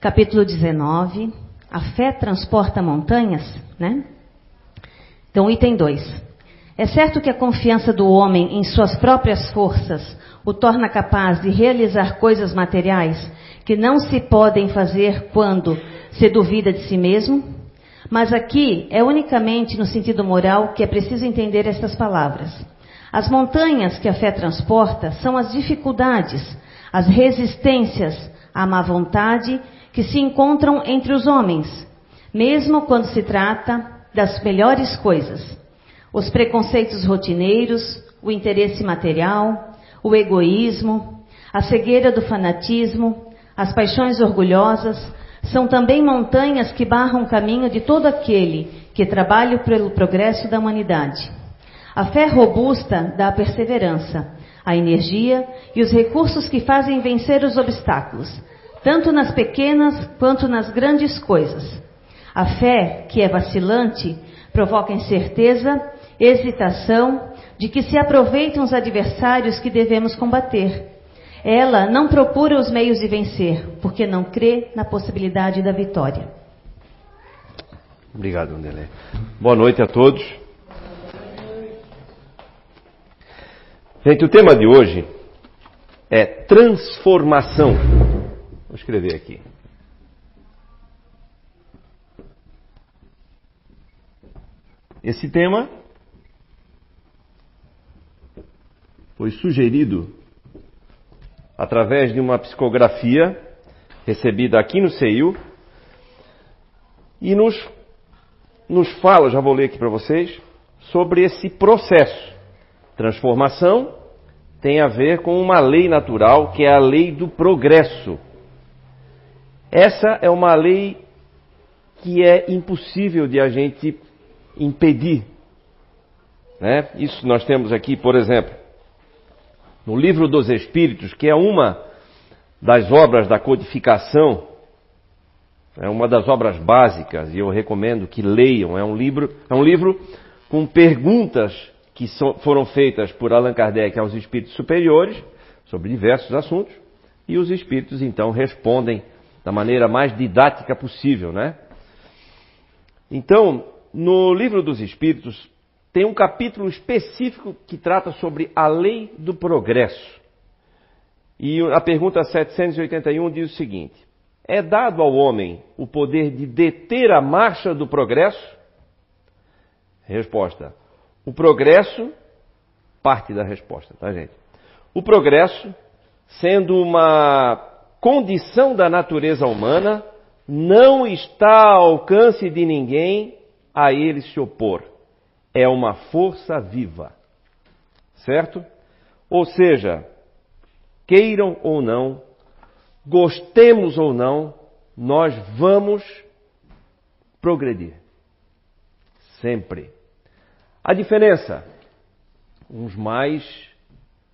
capítulo 19. A fé transporta montanhas, né? Então, item 2. É certo que a confiança do homem em suas próprias forças o torna capaz de realizar coisas materiais que não se podem fazer quando se duvida de si mesmo? Mas aqui é unicamente no sentido moral que é preciso entender estas palavras. As montanhas que a fé transporta são as dificuldades, as resistências, a má vontade que se encontram entre os homens, mesmo quando se trata das melhores coisas. Os preconceitos rotineiros, o interesse material, o egoísmo, a cegueira do fanatismo, as paixões orgulhosas, são também montanhas que barram o caminho de todo aquele que trabalha pelo progresso da humanidade. A fé robusta dá a perseverança, a energia e os recursos que fazem vencer os obstáculos, tanto nas pequenas quanto nas grandes coisas. A fé, que é vacilante, provoca incerteza, hesitação de que se aproveitam os adversários que devemos combater. Ela não procura os meios de vencer, porque não crê na possibilidade da vitória. Obrigado, André. Boa noite a todos. Gente, o tema de hoje é transformação. Vou escrever aqui. Esse tema foi sugerido através de uma psicografia recebida aqui no CEIU e nos, nos fala, já vou ler aqui para vocês, sobre esse processo. Transformação tem a ver com uma lei natural que é a lei do progresso. Essa é uma lei que é impossível de a gente impedir. Né? Isso nós temos aqui, por exemplo, no Livro dos Espíritos, que é uma das obras da codificação, é uma das obras básicas e eu recomendo que leiam. É um livro, é um livro com perguntas que foram feitas por Allan Kardec aos espíritos superiores sobre diversos assuntos e os espíritos então respondem da maneira mais didática possível, né? Então, no livro dos Espíritos tem um capítulo específico que trata sobre a lei do progresso. E a pergunta 781 diz o seguinte: É dado ao homem o poder de deter a marcha do progresso? Resposta: O progresso, parte da resposta, tá, gente? O progresso, sendo uma condição da natureza humana, não está ao alcance de ninguém a ele se opor. É uma força viva. Certo? Ou seja, queiram ou não, gostemos ou não, nós vamos progredir. Sempre. A diferença? Uns mais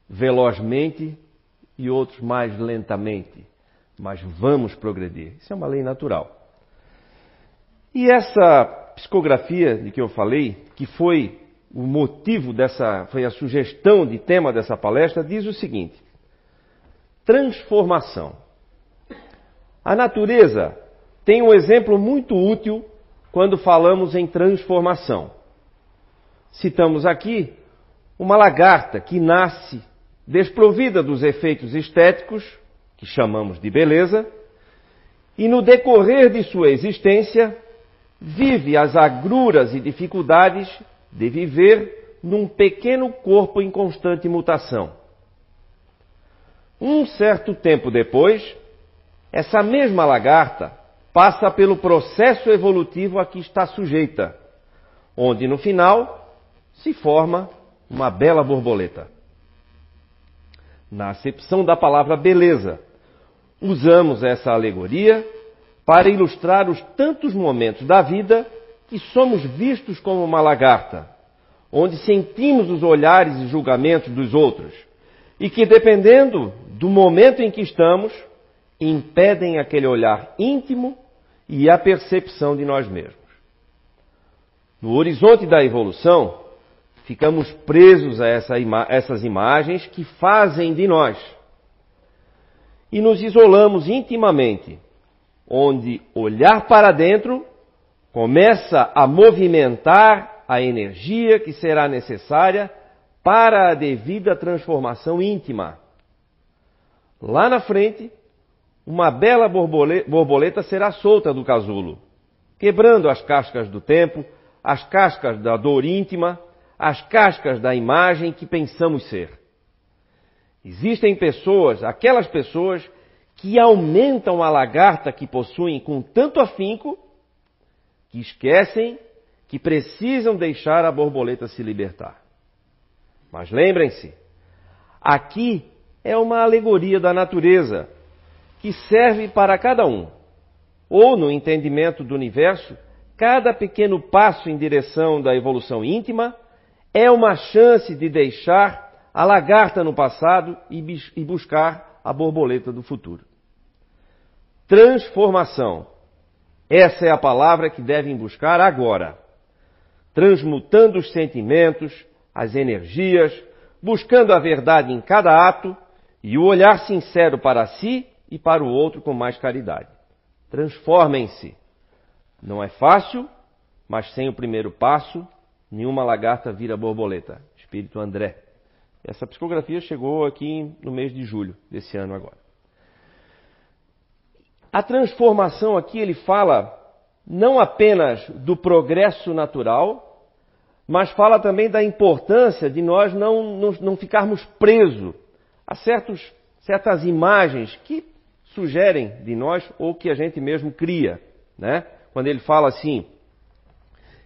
velozmente e outros mais lentamente mas vamos progredir. Isso é uma lei natural. E essa psicografia de que eu falei, que foi o motivo dessa, foi a sugestão de tema dessa palestra, diz o seguinte: transformação. A natureza tem um exemplo muito útil quando falamos em transformação. Citamos aqui uma lagarta que nasce desprovida dos efeitos estéticos que chamamos de beleza, e no decorrer de sua existência, vive as agruras e dificuldades de viver num pequeno corpo em constante mutação. Um certo tempo depois, essa mesma lagarta passa pelo processo evolutivo a que está sujeita, onde no final se forma uma bela borboleta. Na acepção da palavra beleza, usamos essa alegoria para ilustrar os tantos momentos da vida que somos vistos como uma lagarta, onde sentimos os olhares e julgamentos dos outros, e que, dependendo do momento em que estamos, impedem aquele olhar íntimo e a percepção de nós mesmos. No horizonte da evolução, ficamos presos a essa ima essas imagens que fazem de nós e nos isolamos intimamente, onde olhar para dentro começa a movimentar a energia que será necessária para a devida transformação íntima. Lá na frente, uma bela borboleta será solta do casulo, quebrando as cascas do tempo, as cascas da dor íntima, as cascas da imagem que pensamos ser. Existem pessoas, aquelas pessoas, que aumentam a lagarta que possuem com tanto afinco que esquecem que precisam deixar a borboleta se libertar. Mas lembrem-se, aqui é uma alegoria da natureza que serve para cada um. Ou, no entendimento do universo, cada pequeno passo em direção da evolução íntima é uma chance de deixar a lagarta no passado e buscar a borboleta do futuro. Transformação. Essa é a palavra que devem buscar agora. Transmutando os sentimentos, as energias, buscando a verdade em cada ato e o olhar sincero para si e para o outro com mais caridade. Transformem-se. Não é fácil, mas sem o primeiro passo, nenhuma lagarta vira borboleta. Espírito André. Essa psicografia chegou aqui no mês de julho desse ano agora. A transformação aqui ele fala não apenas do progresso natural, mas fala também da importância de nós não, não, não ficarmos presos a certos, certas imagens que sugerem de nós ou que a gente mesmo cria. Né? Quando ele fala assim,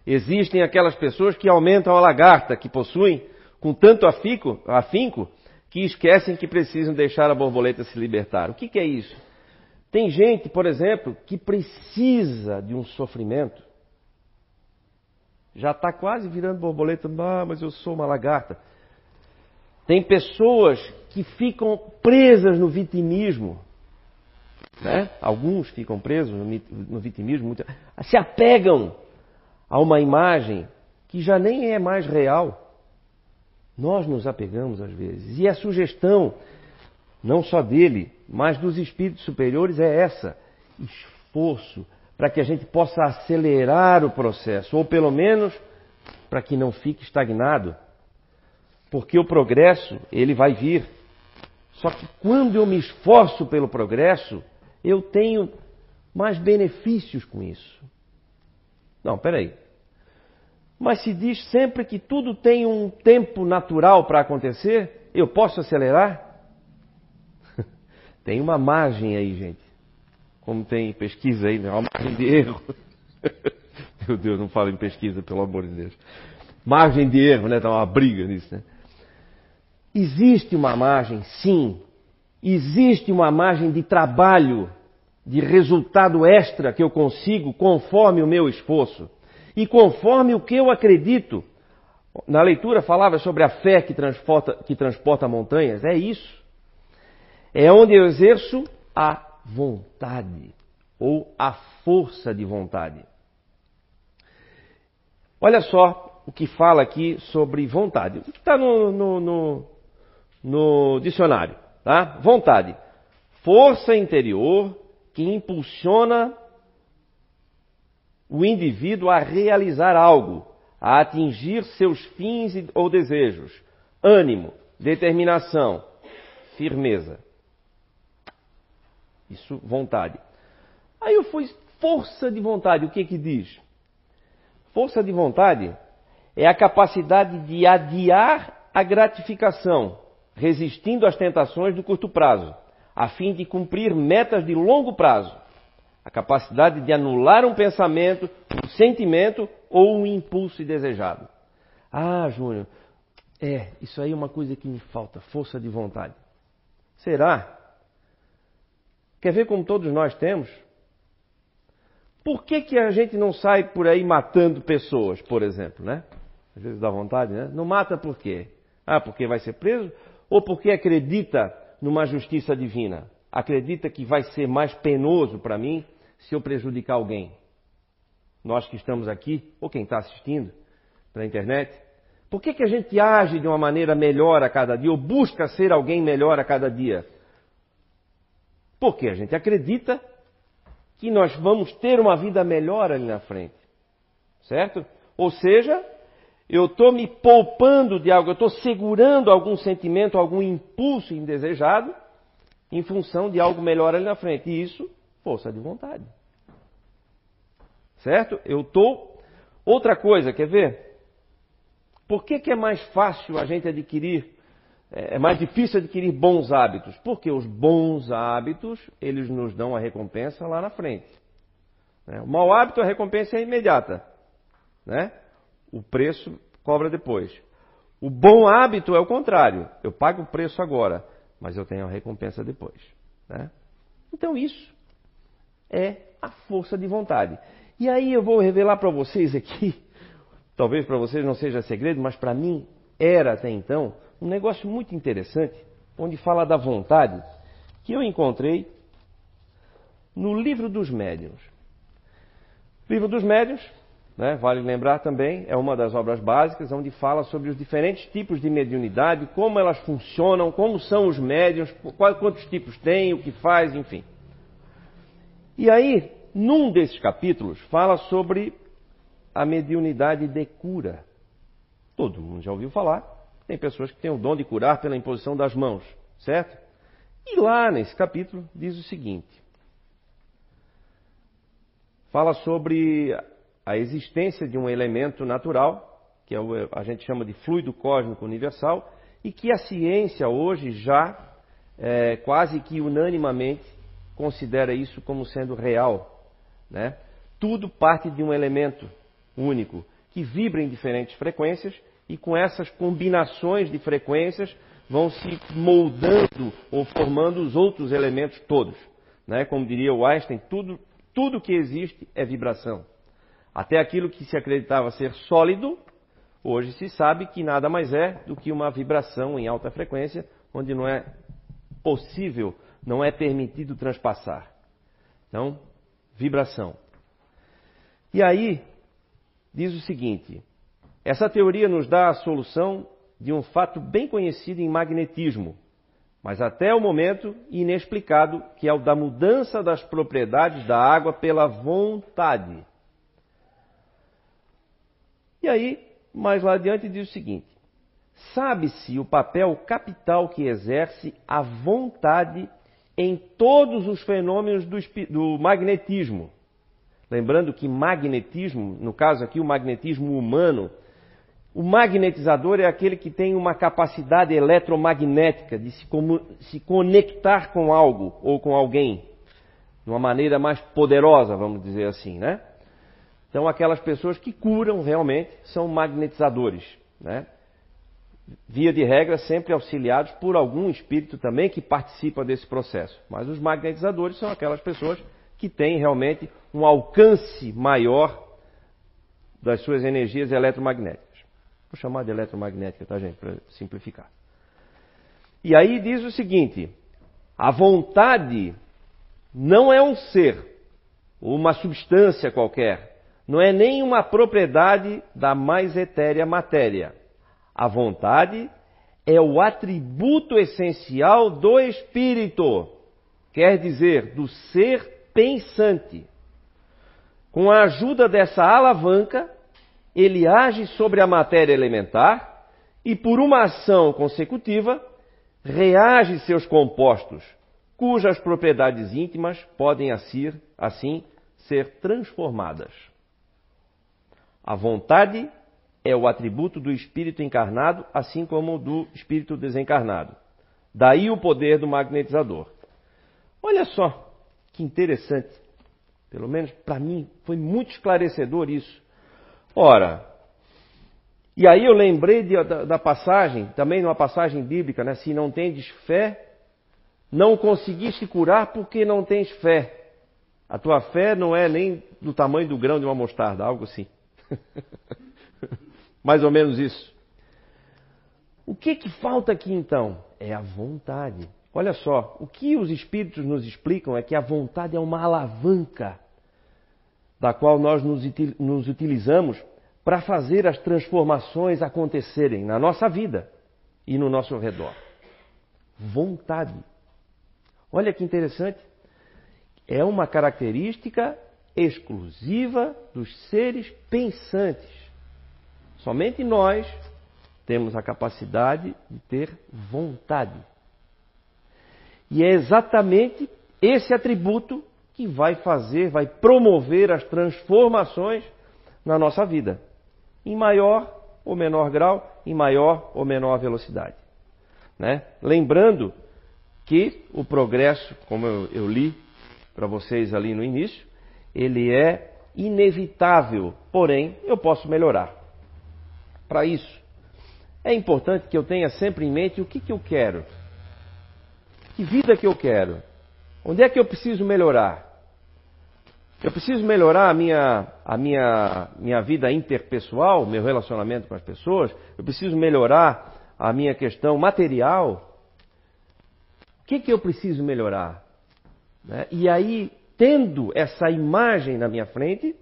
existem aquelas pessoas que aumentam a lagarta, que possuem com tanto afinco, afinco que esquecem que precisam deixar a borboleta se libertar. O que, que é isso? Tem gente, por exemplo, que precisa de um sofrimento já está quase virando borboleta, ah, mas eu sou uma lagarta. Tem pessoas que ficam presas no vitimismo. Né? Alguns ficam presos no vitimismo, se apegam a uma imagem que já nem é mais real. Nós nos apegamos às vezes. E a sugestão, não só dele, mas dos espíritos superiores, é essa: esforço para que a gente possa acelerar o processo, ou pelo menos para que não fique estagnado. Porque o progresso, ele vai vir. Só que quando eu me esforço pelo progresso, eu tenho mais benefícios com isso. Não, peraí. Mas se diz sempre que tudo tem um tempo natural para acontecer, eu posso acelerar? tem uma margem aí, gente como tem pesquisa aí, né? uma margem de erro. Meu Deus, não fala em pesquisa, pelo amor de Deus. Margem de erro, né? Tá uma briga nisso, né? Existe uma margem, sim. Existe uma margem de trabalho, de resultado extra que eu consigo conforme o meu esforço e conforme o que eu acredito. Na leitura falava sobre a fé que transporta, que transporta montanhas. É isso. É onde eu exerço a vontade ou a força de vontade. Olha só o que fala aqui sobre vontade. Está no, no, no, no dicionário? Tá? Vontade. Força interior que impulsiona o indivíduo a realizar algo, a atingir seus fins ou desejos. Ânimo, determinação, firmeza. Isso, vontade. Aí eu fui, força de vontade, o que que diz? Força de vontade é a capacidade de adiar a gratificação, resistindo às tentações do curto prazo, a fim de cumprir metas de longo prazo. A capacidade de anular um pensamento, um sentimento ou um impulso desejado. Ah, Júnior, é, isso aí é uma coisa que me falta, força de vontade. Será? Quer ver como todos nós temos? Por que, que a gente não sai por aí matando pessoas, por exemplo, né? Às vezes dá vontade, né? Não mata por quê? Ah, porque vai ser preso? Ou porque acredita numa justiça divina? Acredita que vai ser mais penoso para mim se eu prejudicar alguém? Nós que estamos aqui, ou quem está assistindo pela internet, por que, que a gente age de uma maneira melhor a cada dia, ou busca ser alguém melhor a cada dia? Porque a gente acredita que nós vamos ter uma vida melhor ali na frente. Certo? Ou seja, eu estou me poupando de algo, eu estou segurando algum sentimento, algum impulso indesejado, em função de algo melhor ali na frente. E isso, força de vontade. Certo? Eu estou. Outra coisa, quer ver? Por que, que é mais fácil a gente adquirir, é, é mais difícil adquirir bons hábitos? Porque os bons hábitos, eles nos dão a recompensa lá na frente. Né? O mau hábito, a recompensa é imediata. Né? O preço cobra depois. O bom hábito é o contrário. Eu pago o preço agora, mas eu tenho a recompensa depois. Né? Então isso é a força de vontade. E aí eu vou revelar para vocês aqui talvez para vocês não seja segredo, mas para mim era até então um negócio muito interessante, onde fala da vontade, que eu encontrei no Livro dos Médiuns. Livro dos Médiuns, né, vale lembrar também, é uma das obras básicas, onde fala sobre os diferentes tipos de mediunidade, como elas funcionam, como são os médiuns, quantos tipos tem, o que faz, enfim. E aí, num desses capítulos, fala sobre a mediunidade de cura. Todo mundo já ouviu falar. Tem pessoas que têm o dom de curar pela imposição das mãos, certo? E lá nesse capítulo diz o seguinte: fala sobre a existência de um elemento natural, que é a gente chama de fluido cósmico universal, e que a ciência hoje já é, quase que unanimamente considera isso como sendo real. Né? Tudo parte de um elemento único, que vibra em diferentes frequências e com essas combinações de frequências vão se moldando ou formando os outros elementos todos. Né? Como diria o Einstein, tudo, tudo que existe é vibração. Até aquilo que se acreditava ser sólido, hoje se sabe que nada mais é do que uma vibração em alta frequência, onde não é possível, não é permitido transpassar. Então, vibração. E aí, diz o seguinte: essa teoria nos dá a solução de um fato bem conhecido em magnetismo, mas até o momento inexplicado, que é o da mudança das propriedades da água pela vontade. E aí, mais lá adiante, diz o seguinte: sabe-se o papel capital que exerce a vontade em todos os fenômenos do, do magnetismo Lembrando que magnetismo, no caso aqui o magnetismo humano, o magnetizador é aquele que tem uma capacidade eletromagnética de se, se conectar com algo ou com alguém de uma maneira mais poderosa, vamos dizer assim, né? Então, aquelas pessoas que curam realmente são magnetizadores, né? Via de regra, sempre auxiliados por algum espírito também que participa desse processo. Mas os magnetizadores são aquelas pessoas que têm realmente um alcance maior das suas energias eletromagnéticas. Vou chamar de eletromagnética, tá, gente, para simplificar. E aí diz o seguinte: a vontade não é um ser, uma substância qualquer, não é nem uma propriedade da mais etérea matéria. A vontade é o atributo essencial do espírito, quer dizer, do ser pensante. Com a ajuda dessa alavanca, ele age sobre a matéria elementar e, por uma ação consecutiva, reage seus compostos, cujas propriedades íntimas podem assim ser transformadas. A vontade é o atributo do espírito encarnado, assim como do espírito desencarnado. Daí o poder do magnetizador. Olha só que interessante. Pelo menos para mim foi muito esclarecedor isso. Ora, e aí eu lembrei de, da, da, passagem, também numa passagem bíblica, né? Se não tendes fé, não conseguiste curar porque não tens fé. A tua fé não é nem do tamanho do grão de uma mostarda, algo assim. Mais ou menos isso. O que que falta aqui então? É a vontade. Olha só, o que os espíritos nos explicam é que a vontade é uma alavanca da qual nós nos, nos utilizamos para fazer as transformações acontecerem na nossa vida e no nosso redor. Vontade. Olha que interessante. é uma característica exclusiva dos seres pensantes. Somente nós temos a capacidade de ter vontade. E é exatamente esse atributo que vai fazer, vai promover as transformações na nossa vida, em maior ou menor grau, em maior ou menor velocidade. Né? Lembrando que o progresso, como eu, eu li para vocês ali no início, ele é inevitável, porém eu posso melhorar. Para isso, é importante que eu tenha sempre em mente o que, que eu quero, que vida que eu quero, onde é que eu preciso melhorar. Eu preciso melhorar a minha, a minha, minha vida interpessoal, meu relacionamento com as pessoas. Eu preciso melhorar a minha questão material. O que, que eu preciso melhorar? Né? E aí, tendo essa imagem na minha frente,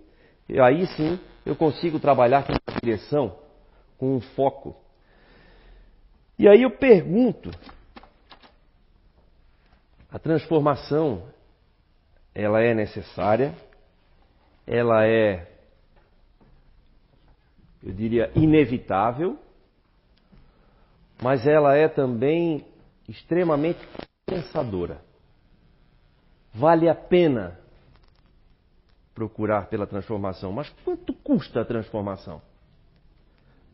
aí sim eu consigo trabalhar com direção, com um foco. E aí eu pergunto: a transformação ela é necessária? ela é, eu diria, inevitável, mas ela é também extremamente compensadora. Vale a pena procurar pela transformação, mas quanto custa a transformação?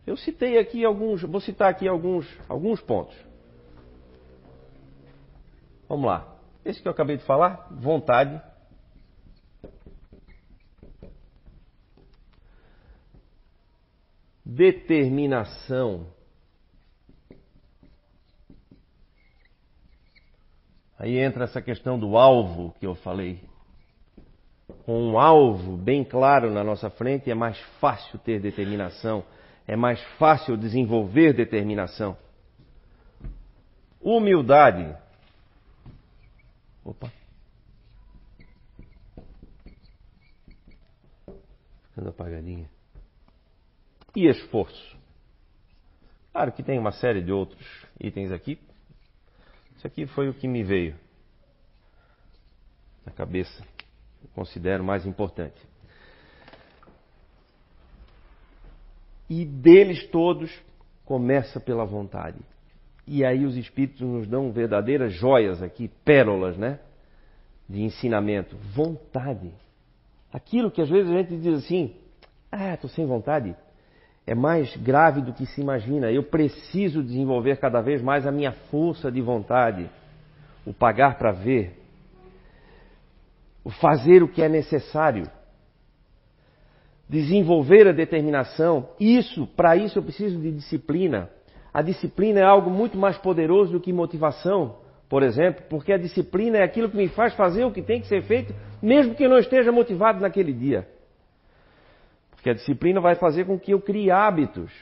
Eu citei aqui alguns, vou citar aqui alguns, alguns pontos. Vamos lá. Esse que eu acabei de falar, vontade, determinação. Aí entra essa questão do alvo que eu falei. Com um alvo bem claro na nossa frente, é mais fácil ter determinação, é mais fácil desenvolver determinação. Humildade. Opa. Ficando apagadinha e esforço. Claro que tem uma série de outros itens aqui. Isso aqui foi o que me veio na cabeça. Eu considero mais importante. E deles todos começa pela vontade. E aí os espíritos nos dão verdadeiras joias aqui, pérolas, né? De ensinamento. Vontade. Aquilo que às vezes a gente diz assim: ah, estou sem vontade é mais grave do que se imagina. Eu preciso desenvolver cada vez mais a minha força de vontade, o pagar para ver, o fazer o que é necessário, desenvolver a determinação. Isso, para isso eu preciso de disciplina. A disciplina é algo muito mais poderoso do que motivação, por exemplo, porque a disciplina é aquilo que me faz fazer o que tem que ser feito, mesmo que eu não esteja motivado naquele dia. Porque a disciplina vai fazer com que eu crie hábitos.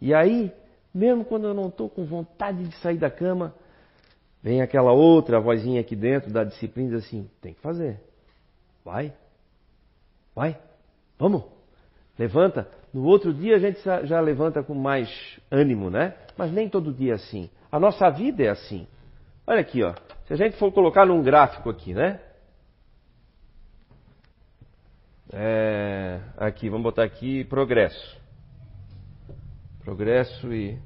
E aí, mesmo quando eu não estou com vontade de sair da cama, vem aquela outra vozinha aqui dentro da disciplina e diz assim: tem que fazer. Vai. Vai. Vamos. Levanta. No outro dia a gente já levanta com mais ânimo, né? Mas nem todo dia é assim. A nossa vida é assim. Olha aqui, ó. Se a gente for colocar num gráfico aqui, né? É, aqui, vamos botar aqui progresso. Progresso e.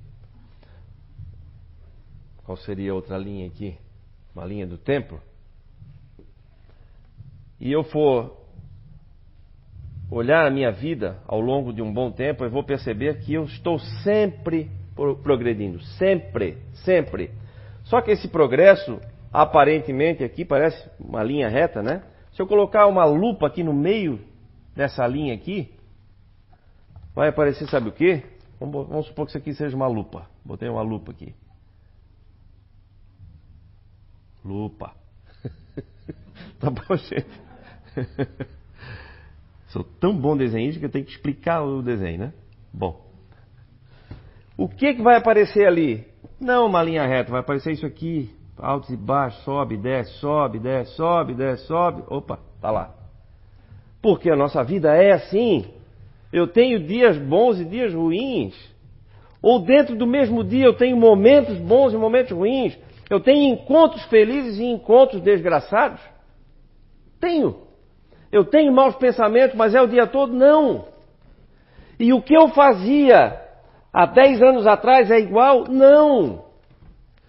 Qual seria a outra linha aqui? Uma linha do tempo? E eu for olhar a minha vida ao longo de um bom tempo, eu vou perceber que eu estou sempre progredindo. Sempre, sempre. Só que esse progresso, aparentemente aqui, parece uma linha reta, né? Se eu colocar uma lupa aqui no meio nessa linha aqui, vai aparecer, sabe o que? Vamos, vamos, supor que isso aqui seja uma lupa. Botei uma lupa aqui. Lupa. tá bom, gente? Sou tão bom desenhista que eu tenho que explicar o desenho, né? Bom. O que, que vai aparecer ali? Não uma linha reta, vai aparecer isso aqui. Altos e baixos, sobe, desce, sobe, desce, sobe, desce, sobe. Opa, tá lá. Porque a nossa vida é assim. Eu tenho dias bons e dias ruins. Ou dentro do mesmo dia eu tenho momentos bons e momentos ruins. Eu tenho encontros felizes e encontros desgraçados? Tenho. Eu tenho maus pensamentos, mas é o dia todo? Não. E o que eu fazia há 10 anos atrás é igual? Não.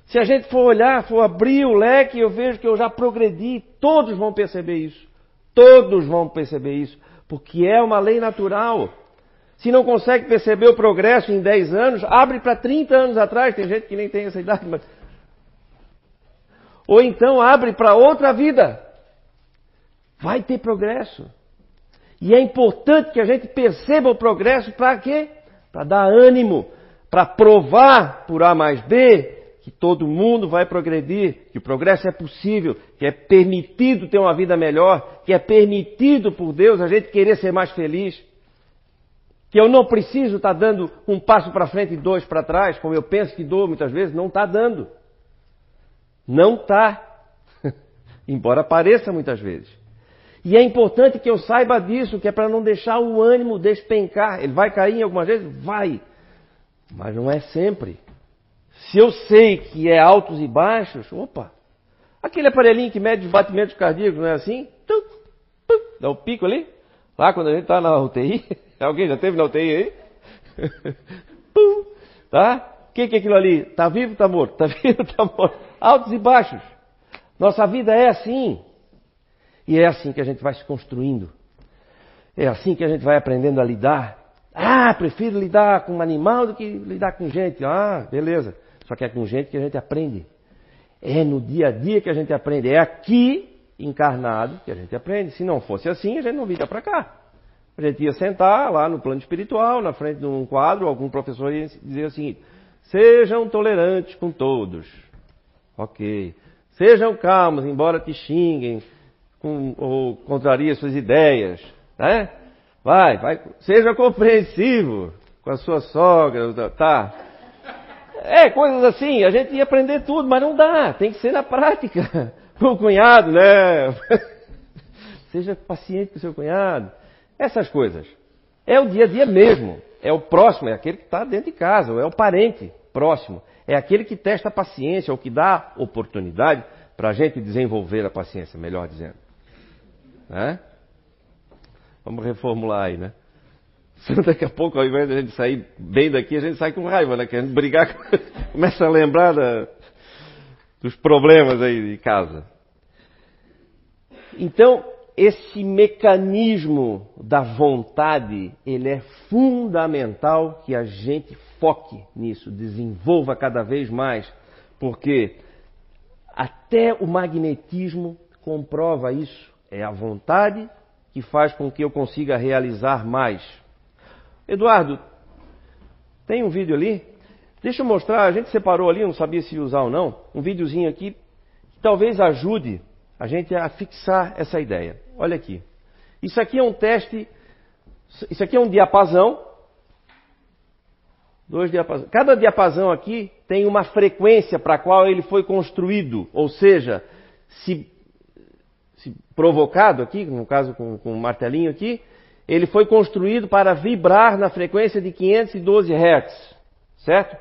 Se a gente for olhar, for abrir o leque, eu vejo que eu já progredi. Todos vão perceber isso. Todos vão perceber isso. Porque é uma lei natural. Se não consegue perceber o progresso em 10 anos, abre para 30 anos atrás. Tem gente que nem tem essa idade, mas. Ou então abre para outra vida. Vai ter progresso. E é importante que a gente perceba o progresso para quê? Para dar ânimo, para provar por A mais B que todo mundo vai progredir, que o progresso é possível, que é permitido ter uma vida melhor, que é permitido por Deus a gente querer ser mais feliz. Que eu não preciso estar dando um passo para frente e dois para trás, como eu penso que dou muitas vezes, não está dando. Não está. Embora pareça muitas vezes. E é importante que eu saiba disso, que é para não deixar o ânimo despencar. Ele vai cair em algumas vezes? Vai. Mas não é sempre. Se eu sei que é altos e baixos, opa. Aquele aparelhinho que mede os batimentos cardíacos, não é assim? Dá o um pico ali. Lá quando a gente está na UTI. Alguém já teve na UTI aí? Pum, tá? O que, que é aquilo ali? Está vivo, está morto? Está vivo, está morto? Altos e baixos. Nossa vida é assim. E é assim que a gente vai se construindo. É assim que a gente vai aprendendo a lidar. Ah, prefiro lidar com um animal do que lidar com gente. Ah, beleza. Só que é com gente que a gente aprende. É no dia a dia que a gente aprende. É aqui, encarnado, que a gente aprende. Se não fosse assim, a gente não vinha para cá. A gente ia sentar lá no plano espiritual, na frente de um quadro, algum professor ia dizer o seguinte: sejam tolerantes com todos. Ok. Sejam calmos, embora te xinguem, com, ou contraria suas ideias, né? Vai, vai, seja compreensivo com a sua sogra, tá? É, coisas assim, a gente ia aprender tudo, mas não dá, tem que ser na prática. Com o cunhado, né? Seja paciente com o seu cunhado. Essas coisas. É o dia a dia mesmo. É o próximo, é aquele que está dentro de casa, ou é o parente próximo. É aquele que testa a paciência, ou que dá oportunidade para a gente desenvolver a paciência, melhor dizendo. Né? Vamos reformular aí, né? Daqui a pouco, ao invés de a gente sair bem daqui, a gente sai com raiva, né? Querendo brigar, começa a lembrar da, dos problemas aí de casa. Então, esse mecanismo da vontade, ele é fundamental que a gente foque nisso, desenvolva cada vez mais, porque até o magnetismo comprova isso. É a vontade que faz com que eu consiga realizar mais. Eduardo, tem um vídeo ali? Deixa eu mostrar, a gente separou ali, não sabia se usar ou não, um videozinho aqui que talvez ajude a gente a fixar essa ideia. Olha aqui. Isso aqui é um teste, isso aqui é um diapasão. Dois diapasões. Cada diapasão aqui tem uma frequência para a qual ele foi construído, ou seja, se se provocado aqui, no caso com, com martelinho aqui, ele foi construído para vibrar na frequência de 512 Hz, certo?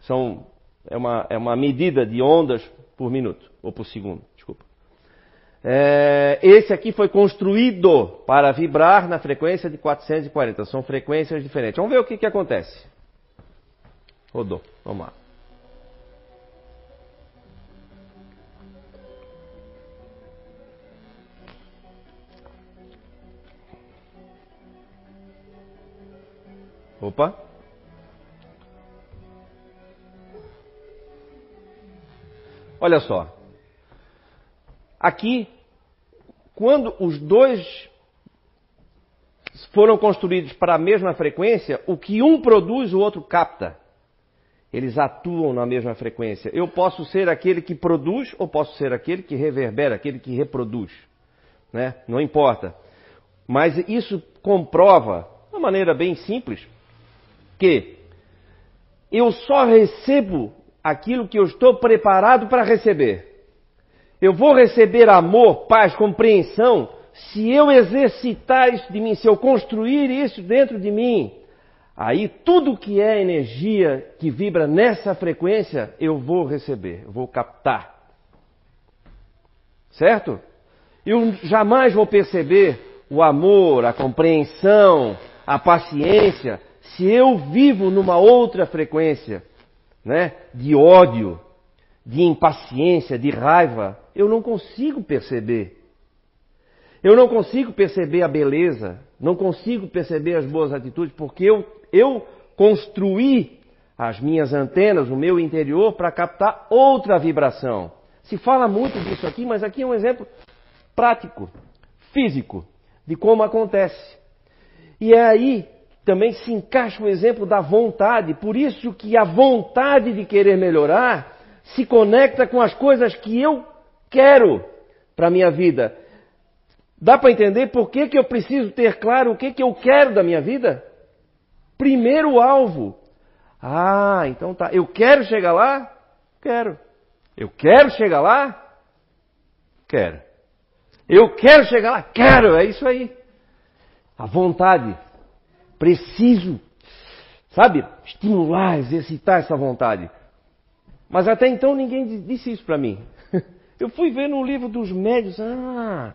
São, é, uma, é uma medida de ondas por minuto, ou por segundo, desculpa. É, esse aqui foi construído para vibrar na frequência de 440, são frequências diferentes. Vamos ver o que, que acontece. Rodou, vamos lá. Opa. Olha só. Aqui, quando os dois foram construídos para a mesma frequência, o que um produz, o outro capta. Eles atuam na mesma frequência. Eu posso ser aquele que produz ou posso ser aquele que reverbera, aquele que reproduz. Né? Não importa. Mas isso comprova, de uma maneira bem simples, que eu só recebo aquilo que eu estou preparado para receber. Eu vou receber amor, paz, compreensão se eu exercitar isso de mim, se eu construir isso dentro de mim. Aí tudo que é energia que vibra nessa frequência, eu vou receber, eu vou captar. Certo? Eu jamais vou perceber o amor, a compreensão, a paciência, se eu vivo numa outra frequência, né, de ódio, de impaciência, de raiva, eu não consigo perceber. Eu não consigo perceber a beleza, não consigo perceber as boas atitudes, porque eu, eu construí as minhas antenas, o meu interior, para captar outra vibração. Se fala muito disso aqui, mas aqui é um exemplo prático, físico, de como acontece. E é aí também se encaixa o exemplo da vontade. Por isso que a vontade de querer melhorar se conecta com as coisas que eu quero para a minha vida. Dá para entender por que, que eu preciso ter claro o que, que eu quero da minha vida? Primeiro alvo. Ah, então tá. Eu quero chegar lá? Quero. Eu quero chegar lá? Quero. Eu quero chegar lá? Quero. É isso aí. A vontade. Preciso, sabe, estimular, exercitar essa vontade. Mas até então ninguém disse isso para mim. Eu fui ver no livro dos médios, ah,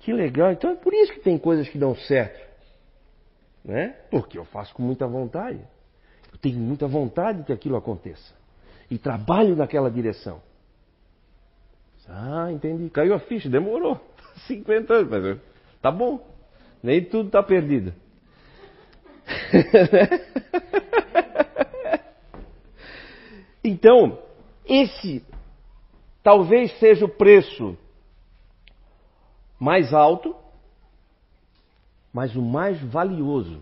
que legal. Então é por isso que tem coisas que dão certo. Né? Porque eu faço com muita vontade. Eu tenho muita vontade que aquilo aconteça. E trabalho naquela direção. Ah, entendi. Caiu a ficha, demorou. 50 anos, mas tá bom. Nem tudo está perdido. então, esse talvez seja o preço mais alto, mas o mais valioso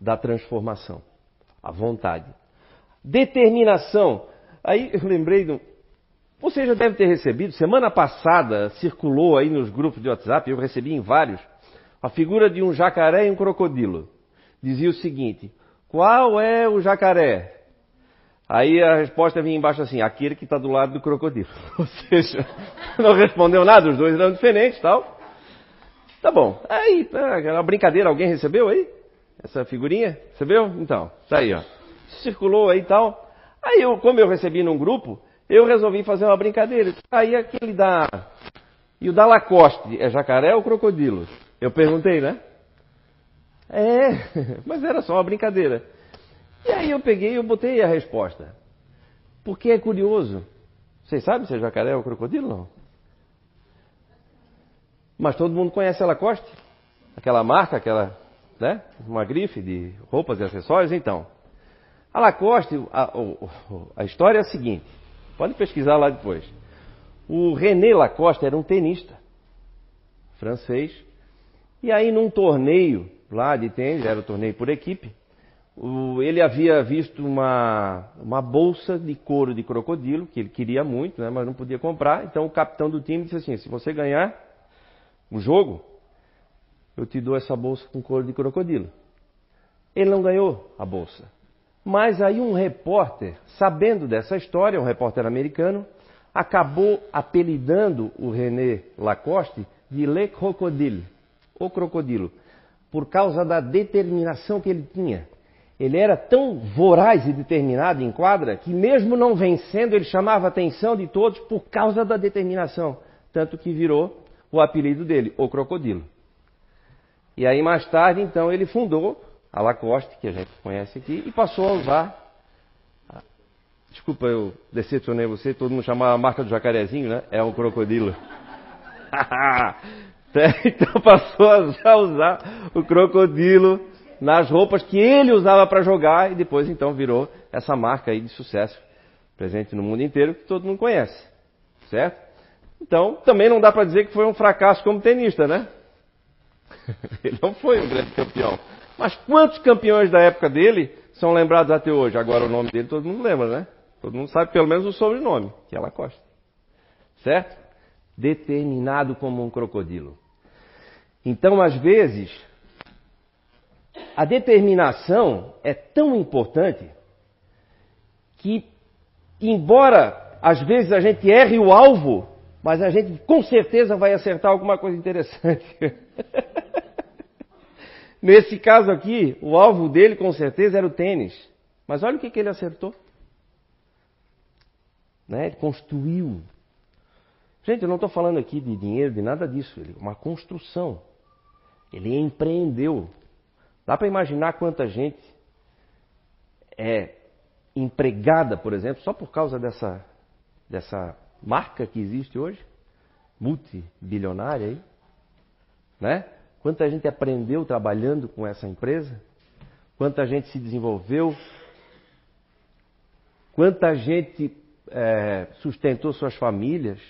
da transformação. A vontade. Determinação. Aí eu lembrei do. Você já deve ter recebido, semana passada circulou aí nos grupos de WhatsApp, eu recebi em vários, a figura de um jacaré e um crocodilo. Dizia o seguinte: Qual é o jacaré? Aí a resposta vinha embaixo assim: aquele que está do lado do crocodilo. Ou seja, não respondeu nada, os dois eram diferentes tal. Tá bom. Aí, aquela brincadeira, alguém recebeu aí? Essa figurinha? Recebeu? Então, tá aí, ó. Circulou aí e tal. Aí, eu, como eu recebi num grupo, eu resolvi fazer uma brincadeira. Aí aquele da. E o da Lacoste, é jacaré ou crocodilo? Eu perguntei, né? É, mas era só uma brincadeira. E aí eu peguei e eu botei a resposta. Porque é curioso. Vocês sabem se é jacaré ou crocodilo? Não. Mas todo mundo conhece a Lacoste? Aquela marca, aquela, né? Uma grife de roupas e acessórios, então. A Lacoste, a, a, a história é a seguinte. Pode pesquisar lá depois. O René Lacoste era um tenista francês. E aí num torneio lá de tênis, era o torneio por equipe, o, ele havia visto uma, uma bolsa de couro de crocodilo, que ele queria muito, né, mas não podia comprar. Então o capitão do time disse assim: se você ganhar o jogo, eu te dou essa bolsa com couro de crocodilo. Ele não ganhou a bolsa. Mas aí um repórter, sabendo dessa história, um repórter americano, acabou apelidando o René Lacoste de Le Crocodile, o crocodilo, por causa da determinação que ele tinha. Ele era tão voraz e determinado em quadra que, mesmo não vencendo, ele chamava a atenção de todos por causa da determinação. Tanto que virou o apelido dele, o Crocodilo. E aí, mais tarde, então, ele fundou a Lacoste, que a gente conhece aqui, e passou a usar. Desculpa, eu decepcionei você, todo mundo chamava a marca do jacarezinho, né? É o crocodilo. então passou a usar o crocodilo nas roupas que ele usava para jogar e depois então virou essa marca aí de sucesso presente no mundo inteiro que todo mundo conhece, certo? Então também não dá para dizer que foi um fracasso como tenista, né? ele não foi um grande campeão. Mas quantos campeões da época dele são lembrados até hoje? Agora o nome dele todo mundo lembra, né? Todo mundo sabe pelo menos o sobrenome, que é Lacoste. Certo? Determinado como um crocodilo. Então, às vezes, a determinação é tão importante que, embora às vezes a gente erre o alvo, mas a gente com certeza vai acertar alguma coisa interessante. Nesse caso aqui, o alvo dele com certeza era o tênis. Mas olha o que, que ele acertou. Né? Ele construiu. Gente, eu não estou falando aqui de dinheiro, de nada disso. Ele, uma construção. Ele empreendeu. Dá para imaginar quanta gente é empregada, por exemplo, só por causa dessa, dessa marca que existe hoje, multibilionária aí, né? Quanta gente aprendeu trabalhando com essa empresa, quanta gente se desenvolveu, quanta gente é, sustentou suas famílias,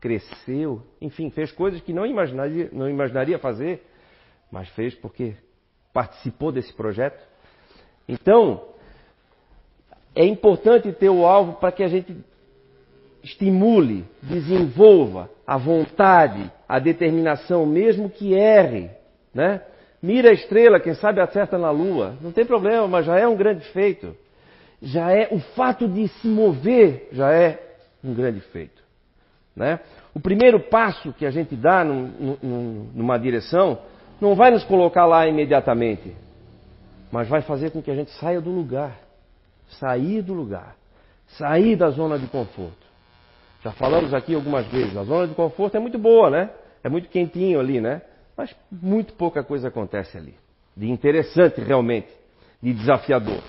cresceu, enfim, fez coisas que não imaginaria, não imaginaria fazer, mas fez porque participou desse projeto. Então, é importante ter o alvo para que a gente estimule, desenvolva a vontade, a determinação, mesmo que erre, né? Mira a estrela, quem sabe acerta na lua. Não tem problema, mas já é um grande feito. Já é o fato de se mover já é um grande feito, né? O primeiro passo que a gente dá num, num, numa direção não vai nos colocar lá imediatamente, mas vai fazer com que a gente saia do lugar sair do lugar, sair da zona de conforto. Já falamos aqui algumas vezes, a zona de conforto é muito boa, né? É muito quentinho ali, né? Mas muito pouca coisa acontece ali. De interessante realmente, de desafiador.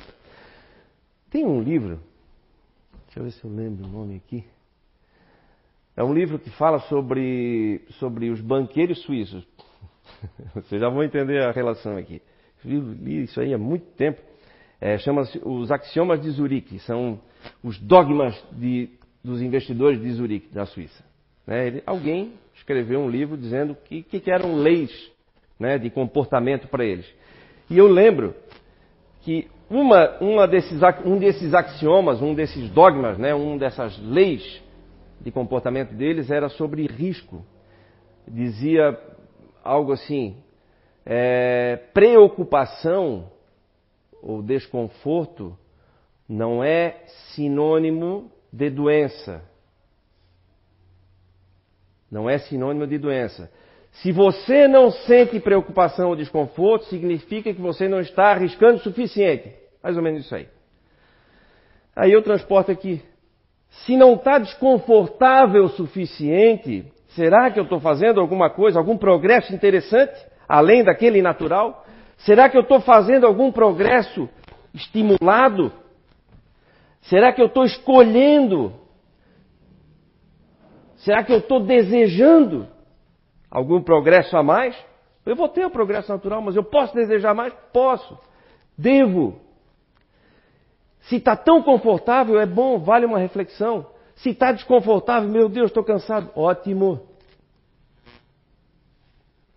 Tem um livro, deixa eu ver se eu lembro o nome aqui. É um livro que fala sobre, sobre os banqueiros suíços. Vocês já vão entender a relação aqui. Li isso aí há muito tempo é, chama-se os axiomas de Zurique, são os dogmas de, dos investidores de Zurique, da Suíça. Né? Ele, alguém escreveu um livro dizendo que, que eram leis né, de comportamento para eles. E eu lembro que uma, uma desses, um desses axiomas, um desses dogmas, né, uma dessas leis de comportamento deles era sobre risco. Dizia algo assim: é, preocupação ou desconforto não é sinônimo de doença. Não é sinônimo de doença. Se você não sente preocupação ou desconforto, significa que você não está arriscando o suficiente. Mais ou menos isso aí. Aí eu transporto aqui. Se não está desconfortável o suficiente, será que eu estou fazendo alguma coisa, algum progresso interessante, além daquele natural? Será que eu estou fazendo algum progresso estimulado? Será que eu estou escolhendo? Será que eu estou desejando algum progresso a mais? Eu vou ter o progresso natural, mas eu posso desejar mais? Posso. Devo. Se está tão confortável, é bom, vale uma reflexão. Se está desconfortável, meu Deus, estou cansado. Ótimo.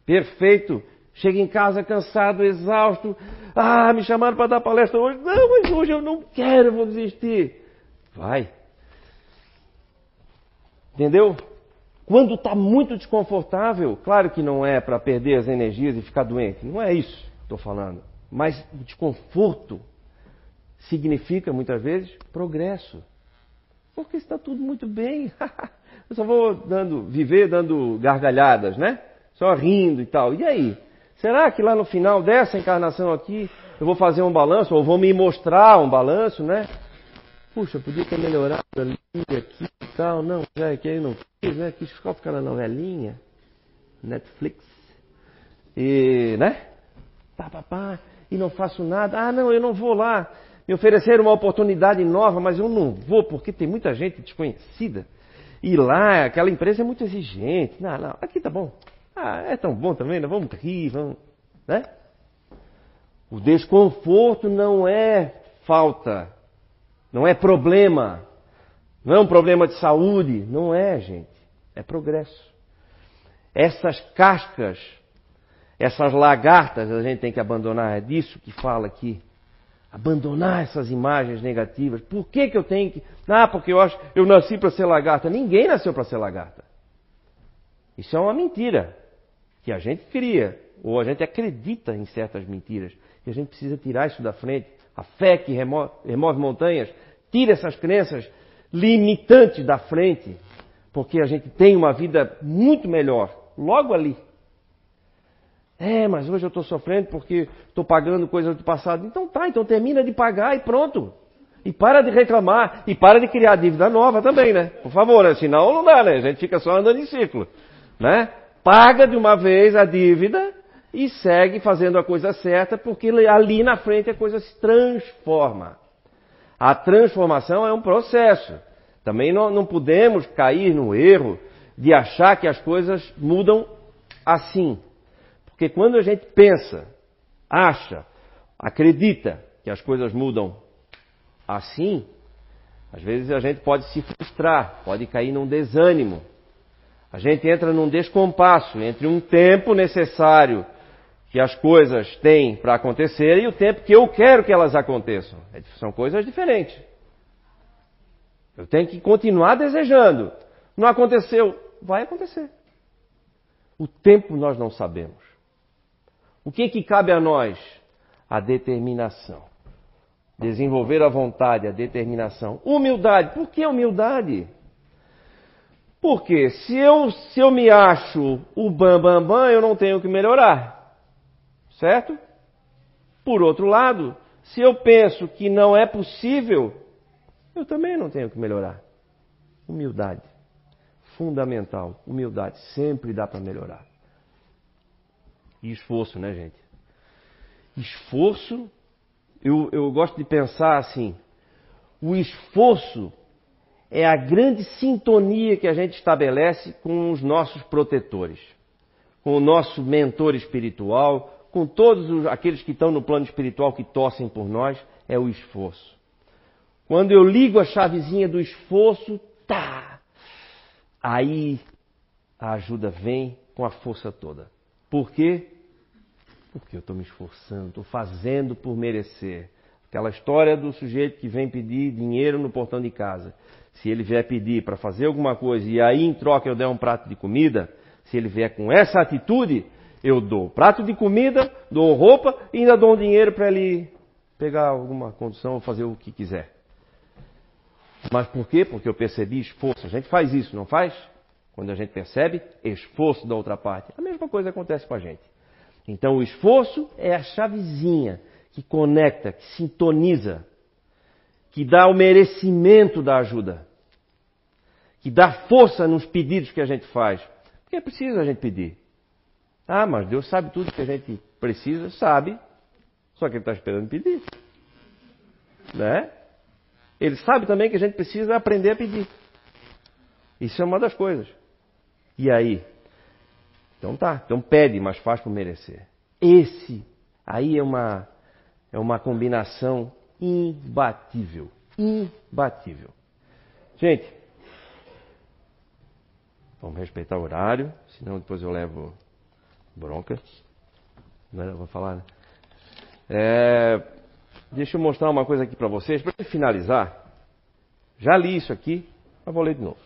Perfeito. Chega em casa cansado, exausto. Ah, me chamaram para dar palestra hoje. Não, mas hoje eu não quero, vou desistir. Vai. Entendeu? Quando está muito desconfortável, claro que não é para perder as energias e ficar doente. Não é isso que estou falando. Mas o desconforto significa muitas vezes progresso. Porque está tudo muito bem. eu só vou dando, viver dando gargalhadas, né? Só rindo e tal. E aí? Será que lá no final dessa encarnação aqui eu vou fazer um balanço, ou vou me mostrar um balanço, né? Puxa, podia ter melhorado ali, aqui e tal. Não, já é que aí não fiz, né? Quis ficar, ficar na novelinha, Netflix. E, né? Pá, pá, pá, e não faço nada. Ah, não, eu não vou lá. Me ofereceram uma oportunidade nova, mas eu não vou porque tem muita gente desconhecida. E lá, aquela empresa é muito exigente. Não, não, aqui tá bom. Ah, é tão bom também, né? Vamos rir, vamos. Né? O desconforto não é falta, não é problema, não é um problema de saúde, não é, gente. É progresso. Essas cascas, essas lagartas a gente tem que abandonar, é disso que fala aqui. Abandonar essas imagens negativas. Por que, que eu tenho que. Ah, porque eu acho eu nasci para ser lagarta. Ninguém nasceu para ser lagarta. Isso é uma mentira que a gente cria, ou a gente acredita em certas mentiras, e a gente precisa tirar isso da frente. A fé que remove, remove montanhas, tira essas crenças limitantes da frente, porque a gente tem uma vida muito melhor logo ali. É, mas hoje eu estou sofrendo porque estou pagando coisas do passado. Então tá, então termina de pagar e pronto. E para de reclamar. E para de criar dívida nova também, né? Por favor, né? senão não dá, né? A gente fica só andando em ciclo. Né? Paga de uma vez a dívida e segue fazendo a coisa certa, porque ali na frente a coisa se transforma. A transformação é um processo. Também não, não podemos cair no erro de achar que as coisas mudam assim. Porque quando a gente pensa, acha, acredita que as coisas mudam assim, às vezes a gente pode se frustrar, pode cair num desânimo. A gente entra num descompasso entre um tempo necessário que as coisas têm para acontecer e o tempo que eu quero que elas aconteçam. É são coisas diferentes. Eu tenho que continuar desejando. Não aconteceu, vai acontecer. O tempo nós não sabemos. O que, que cabe a nós? A determinação. Desenvolver a vontade, a determinação. Humildade. Por que humildade? Porque se eu, se eu me acho o bam, bam, bam, eu não tenho que melhorar. Certo? Por outro lado, se eu penso que não é possível, eu também não tenho que melhorar. Humildade. Fundamental. Humildade. Sempre dá para melhorar. E esforço, né, gente? Esforço eu, eu gosto de pensar assim: o esforço é a grande sintonia que a gente estabelece com os nossos protetores, com o nosso mentor espiritual, com todos os, aqueles que estão no plano espiritual que torcem por nós, é o esforço. Quando eu ligo a chavezinha do esforço, tá! Aí a ajuda vem com a força toda. Por quê? Porque eu estou me esforçando, estou fazendo por merecer. Aquela história do sujeito que vem pedir dinheiro no portão de casa. Se ele vier pedir para fazer alguma coisa e aí em troca eu der um prato de comida, se ele vier com essa atitude, eu dou prato de comida, dou roupa e ainda dou um dinheiro para ele pegar alguma condição ou fazer o que quiser. Mas por quê? Porque eu percebi esforço. A gente faz isso, não faz? Quando a gente percebe esforço da outra parte. A mesma coisa acontece com a gente. Então o esforço é a chavezinha que conecta, que sintoniza, que dá o merecimento da ajuda, que dá força nos pedidos que a gente faz. Porque é preciso a gente pedir. Ah, mas Deus sabe tudo que a gente precisa, sabe. Só que Ele está esperando pedir. Né? Ele sabe também que a gente precisa aprender a pedir. Isso é uma das coisas. E aí? Então tá, então pede, mas faz por merecer. Esse aí é uma é uma combinação imbatível, imbatível. Gente, vamos respeitar o horário, senão depois eu levo bronca. Não é, vou falar. Né? É, deixa eu mostrar uma coisa aqui para vocês para finalizar. Já li isso aqui, mas vou ler de novo.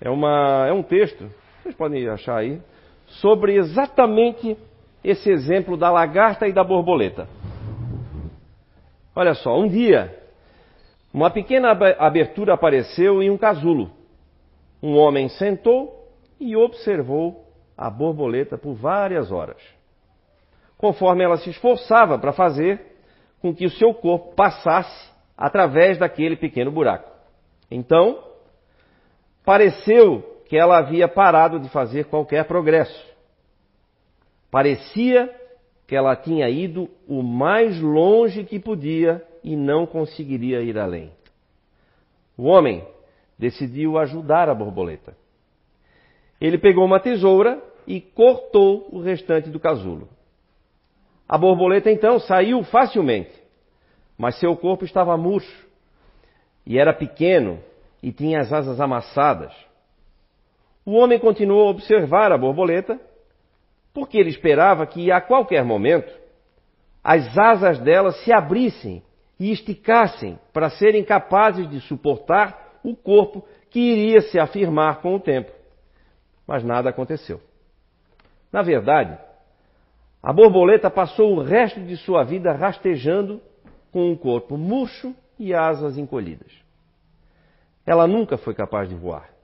É, uma, é um texto vocês podem achar aí, sobre exatamente esse exemplo da lagarta e da borboleta. Olha só, um dia, uma pequena abertura apareceu em um casulo. Um homem sentou e observou a borboleta por várias horas. Conforme ela se esforçava para fazer com que o seu corpo passasse através daquele pequeno buraco. Então, pareceu que ela havia parado de fazer qualquer progresso. Parecia que ela tinha ido o mais longe que podia e não conseguiria ir além. O homem decidiu ajudar a borboleta. Ele pegou uma tesoura e cortou o restante do casulo. A borboleta então saiu facilmente, mas seu corpo estava murcho e era pequeno e tinha as asas amassadas. O homem continuou a observar a borboleta, porque ele esperava que a qualquer momento as asas dela se abrissem e esticassem para serem capazes de suportar o corpo que iria se afirmar com o tempo. Mas nada aconteceu. Na verdade, a borboleta passou o resto de sua vida rastejando com um corpo murcho e asas encolhidas. Ela nunca foi capaz de voar.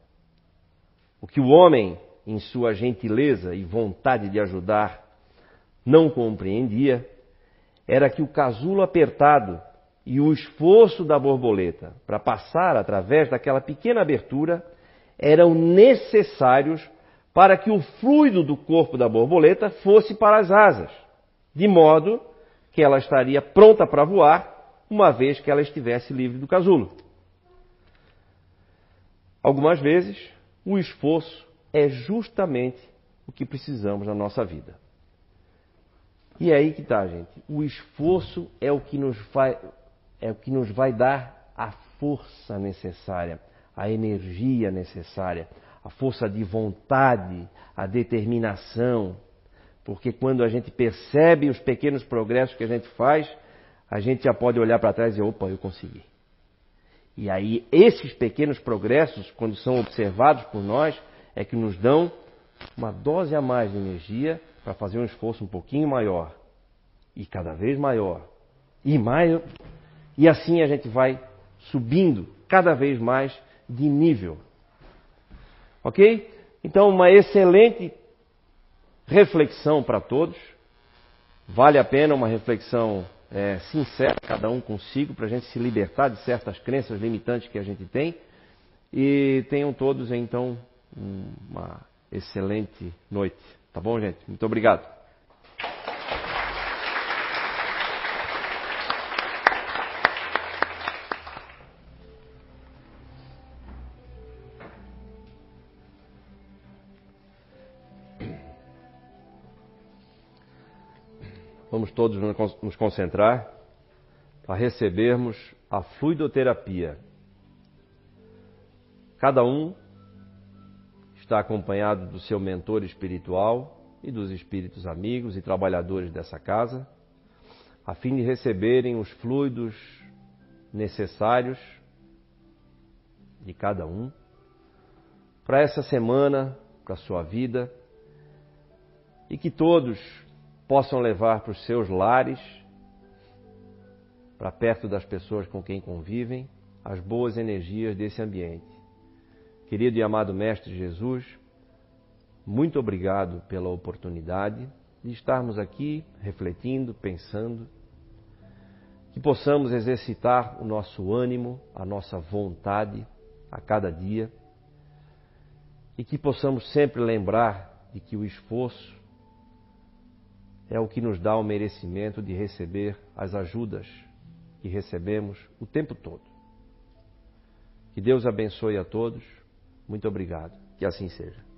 O que o homem em sua gentileza e vontade de ajudar, não compreendia era que o casulo apertado e o esforço da borboleta para passar através daquela pequena abertura eram necessários para que o fluido do corpo da borboleta fosse para as asas, de modo que ela estaria pronta para voar uma vez que ela estivesse livre do casulo. Algumas vezes, o esforço é justamente o que precisamos na nossa vida. E é aí que está, gente. O esforço é o que nos vai, é o que nos vai dar a força necessária, a energia necessária, a força de vontade, a determinação. Porque quando a gente percebe os pequenos progressos que a gente faz, a gente já pode olhar para trás e opa, eu consegui. E aí esses pequenos progressos, quando são observados por nós, é que nos dão uma dose a mais de energia para fazer um esforço um pouquinho maior e cada vez maior e mais e assim a gente vai subindo cada vez mais de nível. Ok? Então, uma excelente reflexão para todos. Vale a pena uma reflexão é, sincera, cada um consigo, para a gente se libertar de certas crenças limitantes que a gente tem. E tenham todos, então, uma excelente noite. Tá bom, gente? Muito obrigado. Vamos todos nos concentrar para recebermos a fluidoterapia. Cada um está acompanhado do seu mentor espiritual e dos espíritos amigos e trabalhadores dessa casa, a fim de receberem os fluidos necessários de cada um para essa semana, para a sua vida, e que todos possam levar para os seus lares, para perto das pessoas com quem convivem, as boas energias desse ambiente. Querido e amado Mestre Jesus, muito obrigado pela oportunidade de estarmos aqui refletindo, pensando, que possamos exercitar o nosso ânimo, a nossa vontade a cada dia e que possamos sempre lembrar de que o esforço é o que nos dá o merecimento de receber as ajudas que recebemos o tempo todo. Que Deus abençoe a todos muito obrigado. Que assim seja.